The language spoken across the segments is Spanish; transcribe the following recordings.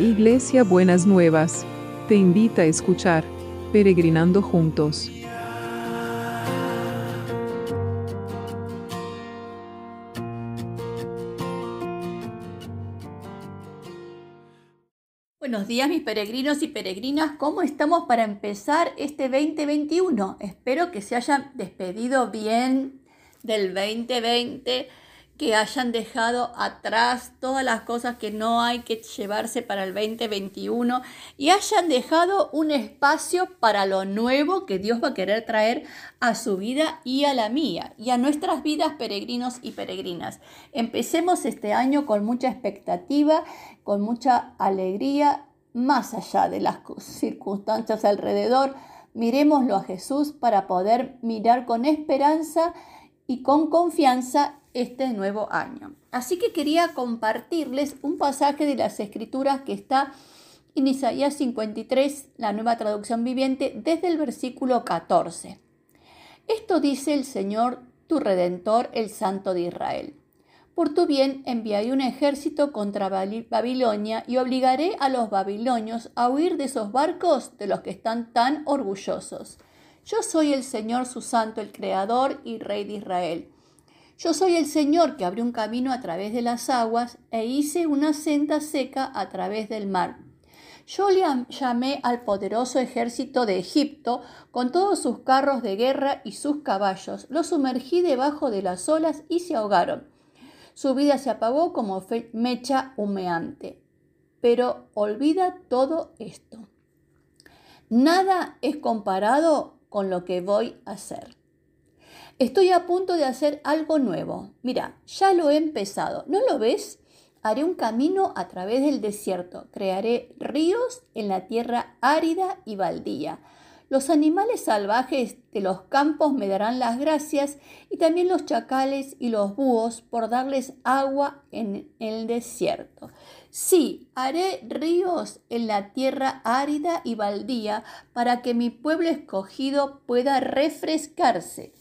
Iglesia Buenas Nuevas, te invita a escuchar Peregrinando Juntos. Buenos días mis peregrinos y peregrinas, ¿cómo estamos para empezar este 2021? Espero que se hayan despedido bien del 2020 que hayan dejado atrás todas las cosas que no hay que llevarse para el 2021 y hayan dejado un espacio para lo nuevo que Dios va a querer traer a su vida y a la mía y a nuestras vidas peregrinos y peregrinas. Empecemos este año con mucha expectativa, con mucha alegría, más allá de las circunstancias alrededor. Miremoslo a Jesús para poder mirar con esperanza y con confianza este nuevo año. Así que quería compartirles un pasaje de las escrituras que está en Isaías 53, la nueva traducción viviente, desde el versículo 14. Esto dice el Señor, tu Redentor, el Santo de Israel. Por tu bien enviaré un ejército contra Babilonia y obligaré a los babilonios a huir de esos barcos de los que están tan orgullosos. Yo soy el Señor su santo, el Creador y Rey de Israel. Yo soy el Señor que abrió un camino a través de las aguas e hice una senda seca a través del mar. Yo le llamé al poderoso ejército de Egipto con todos sus carros de guerra y sus caballos. Los sumergí debajo de las olas y se ahogaron. Su vida se apagó como mecha humeante. Pero olvida todo esto. Nada es comparado con lo que voy a hacer. Estoy a punto de hacer algo nuevo. Mira, ya lo he empezado. ¿No lo ves? Haré un camino a través del desierto. Crearé ríos en la tierra árida y baldía. Los animales salvajes de los campos me darán las gracias y también los chacales y los búhos por darles agua en el desierto. Sí, haré ríos en la tierra árida y baldía para que mi pueblo escogido pueda refrescarse.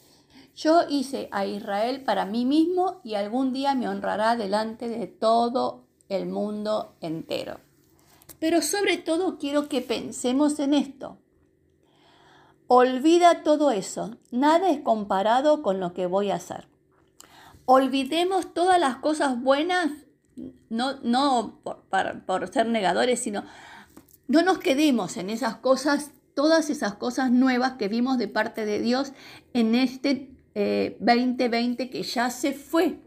Yo hice a Israel para mí mismo y algún día me honrará delante de todo el mundo entero. Pero sobre todo quiero que pensemos en esto. Olvida todo eso. Nada es comparado con lo que voy a hacer. Olvidemos todas las cosas buenas, no, no por, ser negadores, sino no nos quedemos en esas cosas, todas esas cosas nuevas que vimos de parte de Dios en este 2020 eh, que ya se fue.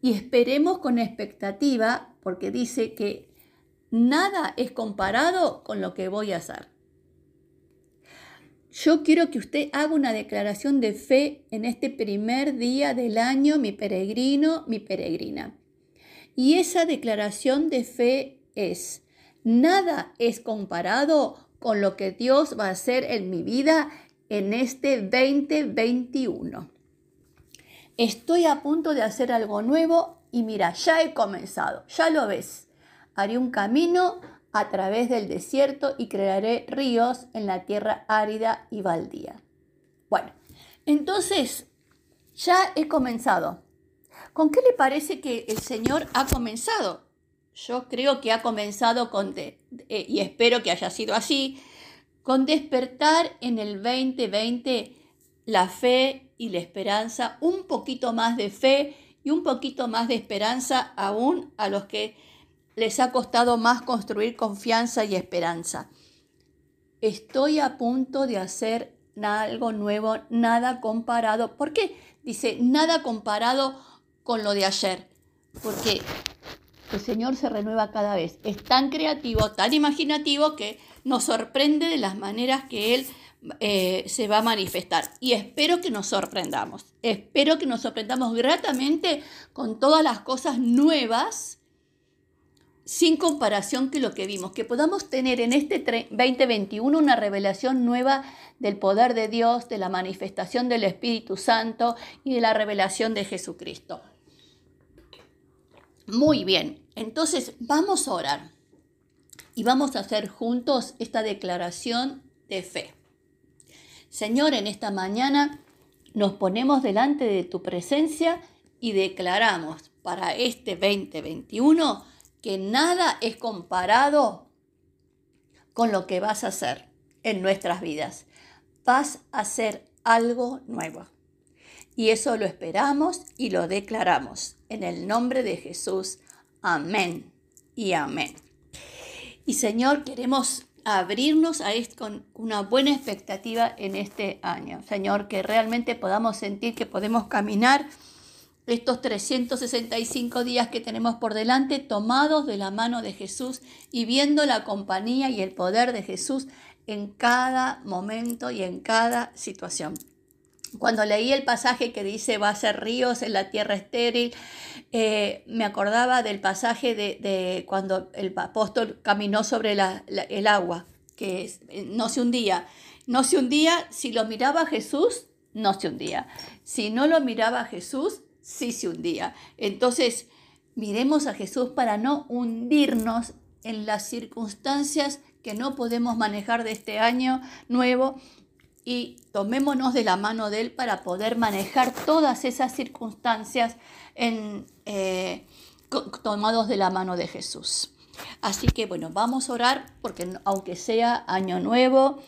Y esperemos con expectativa, porque dice que nada es comparado con lo que voy a hacer. Yo quiero que usted haga una declaración de fe en este primer día del año, mi peregrino, mi peregrina. Y esa declaración de fe es, nada es comparado con lo que Dios va a hacer en mi vida en este 2021. Estoy a punto de hacer algo nuevo y mira, ya he comenzado, ya lo ves. Haré un camino a través del desierto y crearé ríos en la tierra árida y baldía. Bueno, entonces ya he comenzado. ¿Con qué le parece que el Señor ha comenzado? Yo creo que ha comenzado con, eh, y espero que haya sido así, con despertar en el 2020 la fe y la esperanza, un poquito más de fe y un poquito más de esperanza aún a los que les ha costado más construir confianza y esperanza. Estoy a punto de hacer algo nuevo, nada comparado. ¿Por qué? Dice, nada comparado con lo de ayer. Porque el Señor se renueva cada vez. Es tan creativo, tan imaginativo que nos sorprende de las maneras que Él eh, se va a manifestar. Y espero que nos sorprendamos. Espero que nos sorprendamos gratamente con todas las cosas nuevas sin comparación que lo que vimos, que podamos tener en este 2021 una revelación nueva del poder de Dios, de la manifestación del Espíritu Santo y de la revelación de Jesucristo. Muy bien, entonces vamos a orar y vamos a hacer juntos esta declaración de fe. Señor, en esta mañana nos ponemos delante de tu presencia y declaramos para este 2021 que nada es comparado con lo que vas a hacer en nuestras vidas. Vas a hacer algo nuevo. Y eso lo esperamos y lo declaramos. En el nombre de Jesús. Amén y amén. Y Señor, queremos abrirnos a esto con una buena expectativa en este año. Señor, que realmente podamos sentir que podemos caminar estos 365 días que tenemos por delante tomados de la mano de Jesús y viendo la compañía y el poder de Jesús en cada momento y en cada situación. Cuando leí el pasaje que dice va a ser ríos en la tierra estéril, eh, me acordaba del pasaje de, cuando el apóstol caminó sobre el agua, que no se hundía. No se hundía, si lo miraba Jesús, no se hundía. Si no lo miraba Jesús, sí se hundía. Entonces, miremos a Jesús para no hundirnos en las circunstancias que no podemos manejar de este año nuevo y tomémonos de la mano de Él para poder manejar todas esas circunstancias en, eh, tomados de la mano de Jesús. Así que bueno, vamos a orar porque aunque sea año nuevo,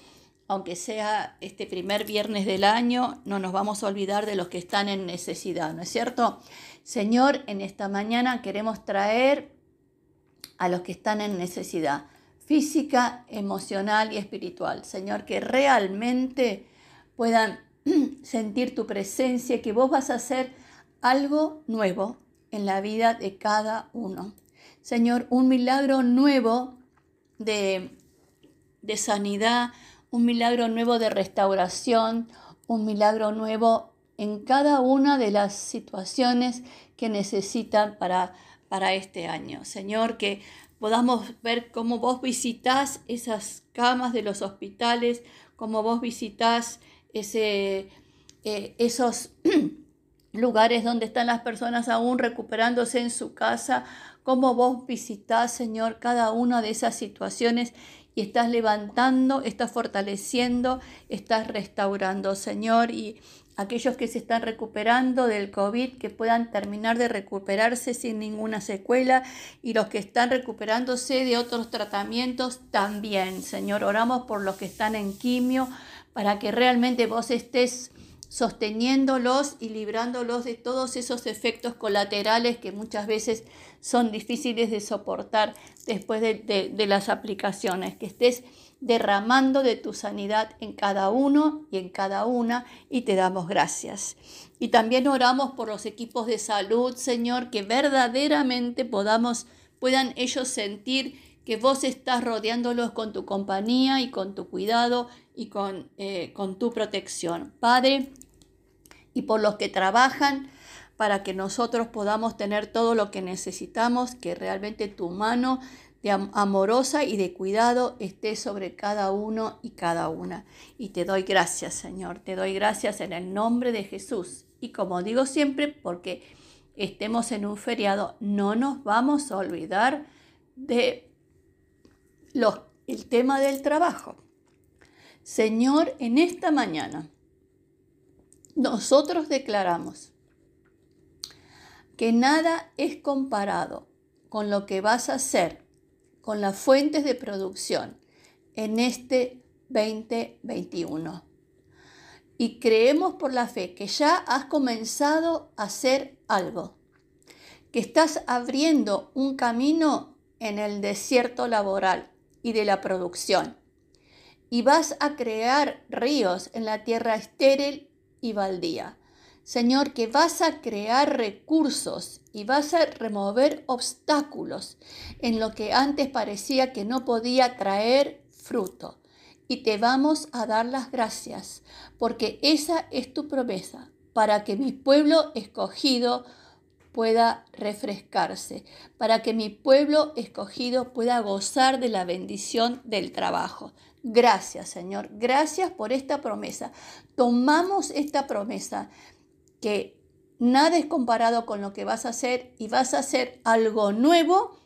aunque sea este primer viernes del año, no nos vamos a olvidar de los que están en necesidad, ¿no es cierto? Señor, en esta mañana queremos traer a los que están en necesidad física, emocional y espiritual. Señor, que realmente puedan sentir tu presencia, que vos vas a hacer algo nuevo en la vida de cada uno. Señor, un milagro nuevo de, de sanidad, un milagro nuevo de restauración, un milagro nuevo en cada una de las situaciones que necesitan para, para este año. Señor, que podamos ver cómo vos visitas esas camas de los hospitales, cómo vos visitas ese, eh, esos lugares donde están las personas aún recuperándose en su casa, cómo vos visitas, Señor, cada una de esas situaciones y estás levantando, estás fortaleciendo, estás restaurando, Señor, y aquellos que se están recuperando del COVID, que puedan terminar de recuperarse sin ninguna secuela, y los que están recuperándose de otros tratamientos también, Señor. Oramos por los que están en quimio, para que realmente vos estés sosteniéndolos y librándolos de todos esos efectos colaterales que muchas veces son difíciles de soportar después de, de las aplicaciones, que estés derramando de tu sanidad en cada uno y en cada una y te damos gracias. Y también oramos por los equipos de salud, Señor, que verdaderamente podamos, puedan ellos sentir que vos estás rodeándolos con tu compañía y con tu cuidado y con, eh, con tu protección. Padre, y por los que trabajan para que nosotros podamos tener todo lo que necesitamos, que realmente tu mano de amorosa y de cuidado esté sobre cada uno y cada una. Y te doy gracias, Señor, te doy gracias en el nombre de Jesús. Y como digo siempre, porque estemos en un feriado, no nos vamos a olvidar de los, el tema del trabajo. Señor, en esta mañana nosotros declaramos que nada es comparado con lo que vas a hacer con las fuentes de producción en este 2021. Y creemos por la fe que ya has comenzado a hacer algo, que estás abriendo un camino en el desierto laboral y de la producción. Y vas a crear ríos en la tierra estéril y baldía Señor, que vas a crear recursos y vas a remover obstáculos en lo que antes parecía que no podía traer fruto. Y te vamos a dar las gracias, porque esa es tu promesa, para que mi pueblo escogido pueda refrescarse, para que mi pueblo escogido pueda gozar de la bendición del trabajo. Gracias, Señor. Gracias por esta promesa. Tomamos esta promesa que nada es comparado con lo que vas a hacer y vas a hacer algo nuevo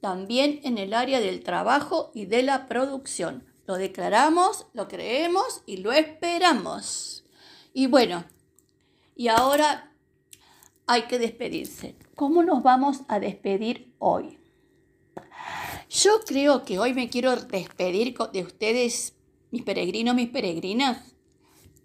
también en el área del trabajo y de la producción. Lo declaramos, lo creemos y lo esperamos. Y bueno, y ahora hay que despedirse. ¿Cómo nos vamos a despedir hoy? Yo creo que hoy me quiero despedir de ustedes, mis peregrinos, mis peregrinas,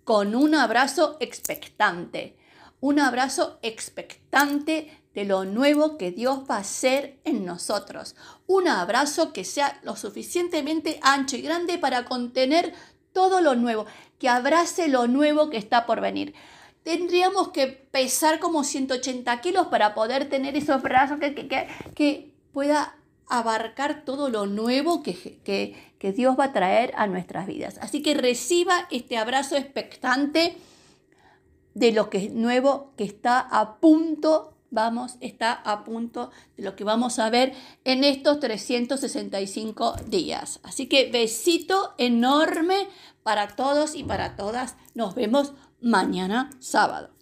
con un abrazo expectante. Un abrazo expectante de lo nuevo que Dios va a hacer en nosotros. Un abrazo que sea lo suficientemente ancho y grande para contener todo lo nuevo, que abrace lo nuevo que está por venir. Tendríamos que pesar como 180 kilos para poder tener esos brazos que, que, que pueda abarcar todo lo nuevo que, Dios va a traer a nuestras vidas. Así que reciba este abrazo expectante de lo que es nuevo que está a punto, vamos, está a punto de lo que vamos a ver en estos 365 días. Así que besito enorme para todos y para todas. Nos vemos mañana sábado.